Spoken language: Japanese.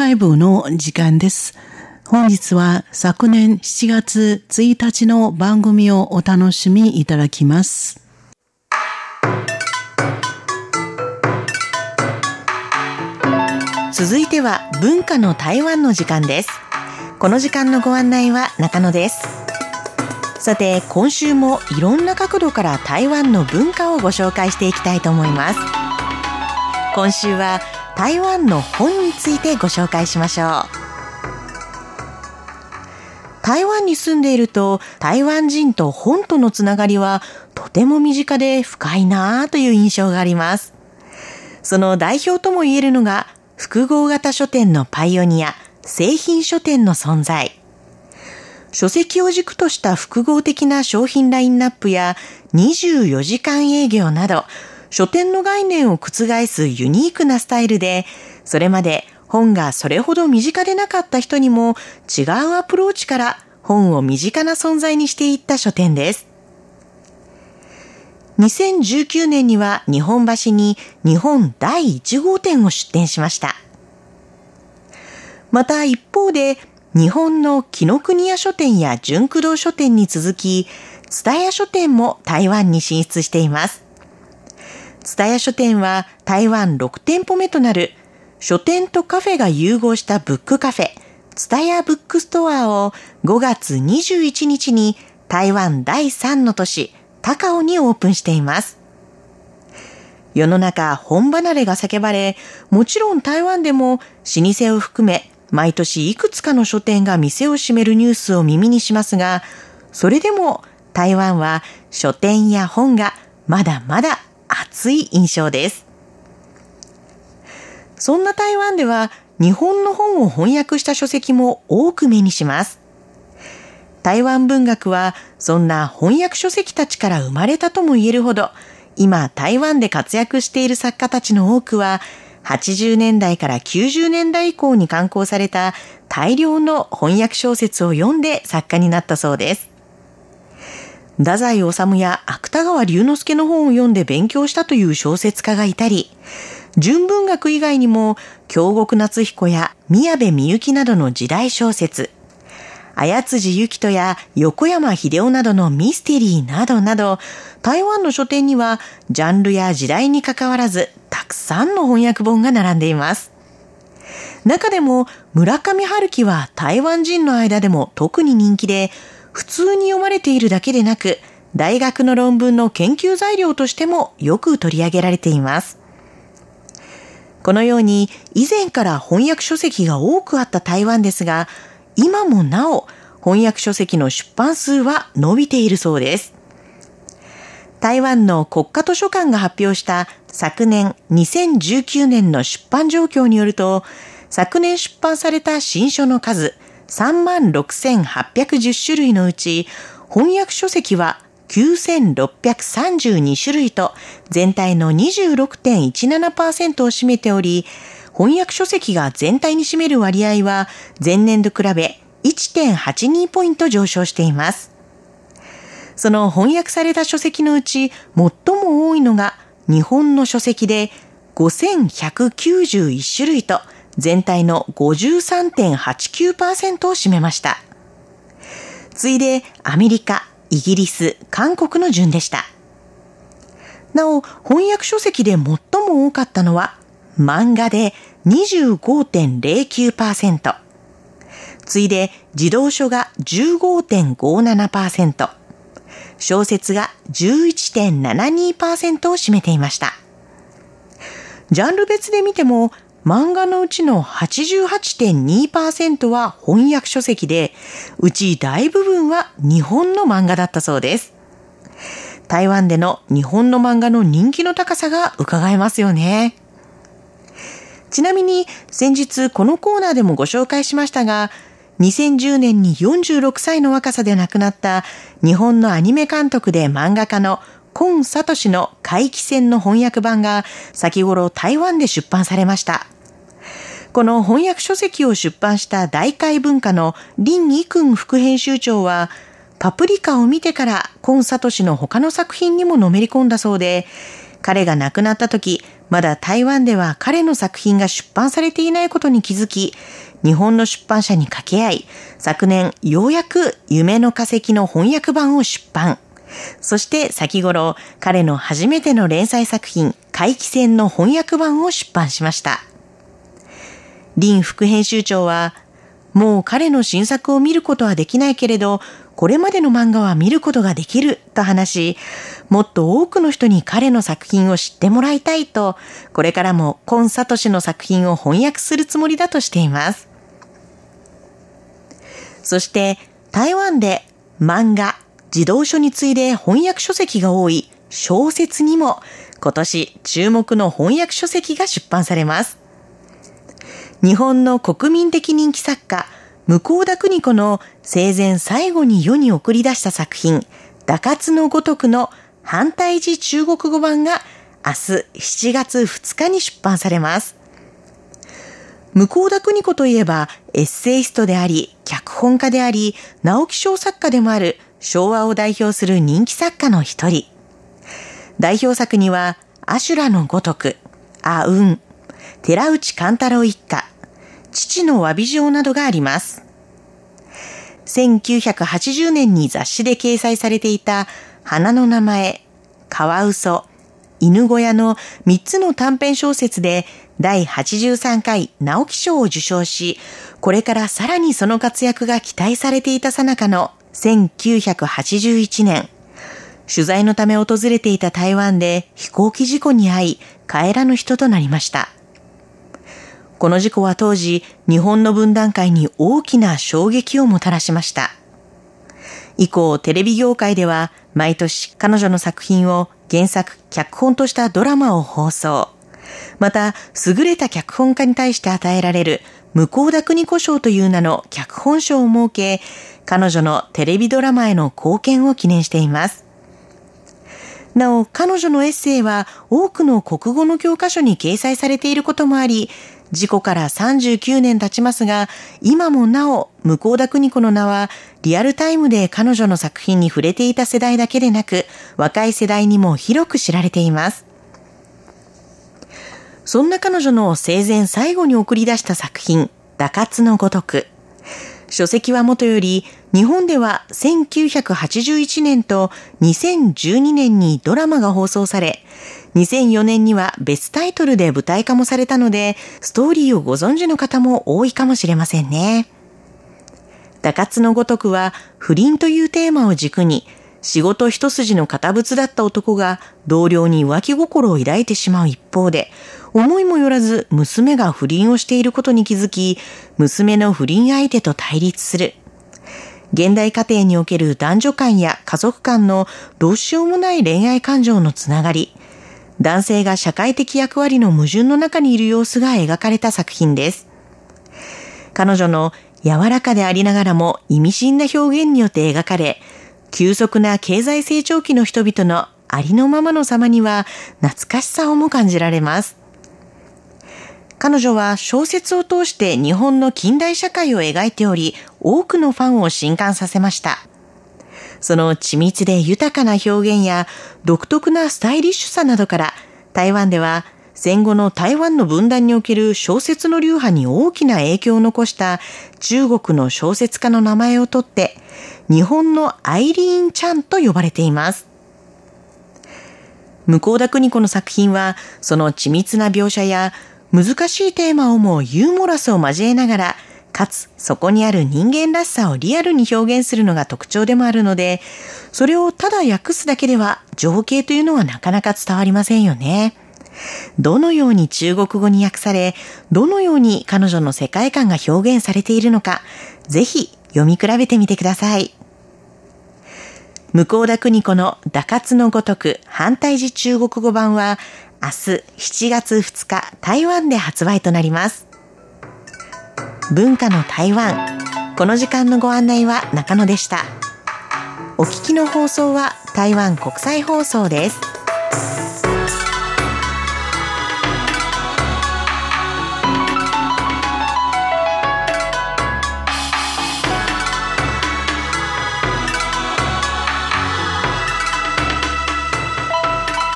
カイブの時間です。本日は昨年7月1日の番組をお楽しみいただきます。続いては文化の台湾の時間です。この時間のご案内は中野です。さて、今週もいろんな角度から台湾の文化をご紹介していきたいと思います。今週は台湾の本についてご紹介しましょう。台湾に住んでいると台湾人と本とのつながりはとても身近で深いなぁという印象があります。その代表とも言えるのが複合型書店のパイオニア、製品書店の存在。書籍を軸とした複合的な商品ラインナップや24時間営業など、書店の概念を覆すユニークなスタイルで、それまで本がそれほど身近でなかった人にも違うアプローチから本を身近な存在にしていった書店です。2019年には日本橋に日本第1号店を出店しました。また一方で日本の紀ノ国屋書店や純駆動書店に続き、蔦屋書店も台湾に進出しています。蔦屋書店は台湾6店舗目となる書店とカフェが融合したブックカフェ、蔦屋ブックストアを5月21日に台湾第3の都市、高尾にオープンしています。世の中本離れが叫ばれ、もちろん台湾でも老舗を含め毎年いくつかの書店が店を閉めるニュースを耳にしますが、それでも台湾は書店や本がまだまだ熱い印象です。そんな台湾では日本の本を翻訳した書籍も多く目にします。台湾文学はそんな翻訳書籍たちから生まれたとも言えるほど、今台湾で活躍している作家たちの多くは、80年代から90年代以降に刊行された大量の翻訳小説を読んで作家になったそうです。太宰治や芥川龍之介の本を読んで勉強したという小説家がいたり、純文学以外にも京極夏彦や宮部みゆきなどの時代小説、綾辻ゆきとや横山秀夫などのミステリーなどなど、台湾の書店にはジャンルや時代に関わらず、たくさんの翻訳本が並んでいます。中でも村上春樹は台湾人の間でも特に人気で、普通に読まれているだけでなく、大学の論文の研究材料としてもよく取り上げられています。このように以前から翻訳書籍が多くあった台湾ですが、今もなお翻訳書籍の出版数は伸びているそうです。台湾の国家図書館が発表した昨年2019年の出版状況によると、昨年出版された新書の数36,810種類のうち、翻訳書籍は9632種類と全体の26.17%を占めており、翻訳書籍が全体に占める割合は前年度比べ1.82ポイント上昇しています。その翻訳された書籍のうち最も多いのが日本の書籍で5191種類と全体の53.89%を占めました。次いでアメリカ、イギリス、韓国の順でした。なお、翻訳書籍で最も多かったのは漫画で25.09%。次いで自動書が15.57%。小説が11.72%を占めていました。ジャンル別で見ても、漫画のうちの88.2%は翻訳書籍で、うち大部分は日本の漫画だったそうです。台湾での日本の漫画の人気の高さが伺えますよね。ちなみに先日このコーナーでもご紹介しましたが、2010年に46歳の若さで亡くなった日本のアニメ監督で漫画家のコン・サトシの怪奇戦の翻訳版が先頃台湾で出版されました。この翻訳書籍を出版した大海文化の林イ君副編集長は、パプリカを見てからコン・サトシの他の作品にものめり込んだそうで、彼が亡くなった時、まだ台湾では彼の作品が出版されていないことに気づき、日本の出版社に掛け合い、昨年ようやく夢の化石の翻訳版を出版。そして先頃、彼の初めての連載作品、怪奇戦の翻訳版を出版しました。林副編集長は、もう彼の新作を見ることはできないけれど、これまでの漫画は見ることができると話し、もっと多くの人に彼の作品を知ってもらいたいと、これからもコン・サトシの作品を翻訳するつもりだとしています。そして台湾で漫画、児童書に次いで翻訳書籍が多い小説にも今年注目の翻訳書籍が出版されます。日本の国民的人気作家、向田邦子の生前最後に世に送り出した作品、打活のごとくの反対字中国語版が明日7月2日に出版されます。向田邦子といえばエッセイストであり、脚本家であり、直木賞作家でもある昭和を代表する人気作家の一人。代表作には、アシュラのごとく、あうん、寺内勘太郎一家、父の詫び状などがあります。1980年に雑誌で掲載されていた花の名前、カワウソ、犬小屋の3つの短編小説で第83回直木賞を受賞し、これからさらにその活躍が期待されていたさなかの1981年、取材のため訪れていた台湾で飛行機事故に遭い帰らぬ人となりました。この事故は当時、日本の分断会に大きな衝撃をもたらしました。以降、テレビ業界では毎年彼女の作品を原作、脚本としたドラマを放送。また、優れた脚本家に対して与えられる向田邦子賞という名の脚本賞を設け、彼女のテレビドラマへの貢献を記念しています。なお、彼女のエッセイは多くの国語の教科書に掲載されていることもあり、事故から39年経ちますが、今もなお、向田邦子の名は、リアルタイムで彼女の作品に触れていた世代だけでなく、若い世代にも広く知られています。そんな彼女の生前最後に送り出した作品、打活のごとく。書籍はもとより、日本では1981年と2012年にドラマが放送され、2004年には別タイトルで舞台化もされたので、ストーリーをご存知の方も多いかもしれませんね。打活のごとくは不倫というテーマを軸に、仕事一筋の堅物だった男が同僚に浮気心を抱いてしまう一方で、思いもよらず娘が不倫をしていることに気づき、娘の不倫相手と対立する。現代家庭における男女間や家族間のどうしようもない恋愛感情のつながり、男性が社会的役割の矛盾の中にいる様子が描かれた作品です。彼女の柔らかでありながらも意味深な表現によって描かれ、急速な経済成長期の人々のありのままの様には懐かしさをも感じられます。彼女は小説を通して日本の近代社会を描いており、多くのファンを震撼させました。その緻密で豊かな表現や独特なスタイリッシュさなどから、台湾では戦後の台湾の分断における小説の流派に大きな影響を残した中国の小説家の名前をとって、日本のアイリーン・チャンと呼ばれています。向田邦子の作品は、その緻密な描写や難しいテーマをもユーモラスを交えながら、かつそこにある人間らしさをリアルに表現するのが特徴でもあるので、それをただ訳すだけでは情景というのはなかなか伝わりませんよね。どのように中国語に訳され、どのように彼女の世界観が表現されているのか、ぜひ読み比べてみてください。向田邦子の打活のごとく反対時中国語版は明日7月2日台湾で発売となります。文化の台湾。この時間のご案内は中野でした。お聞きの放送は台湾国際放送です。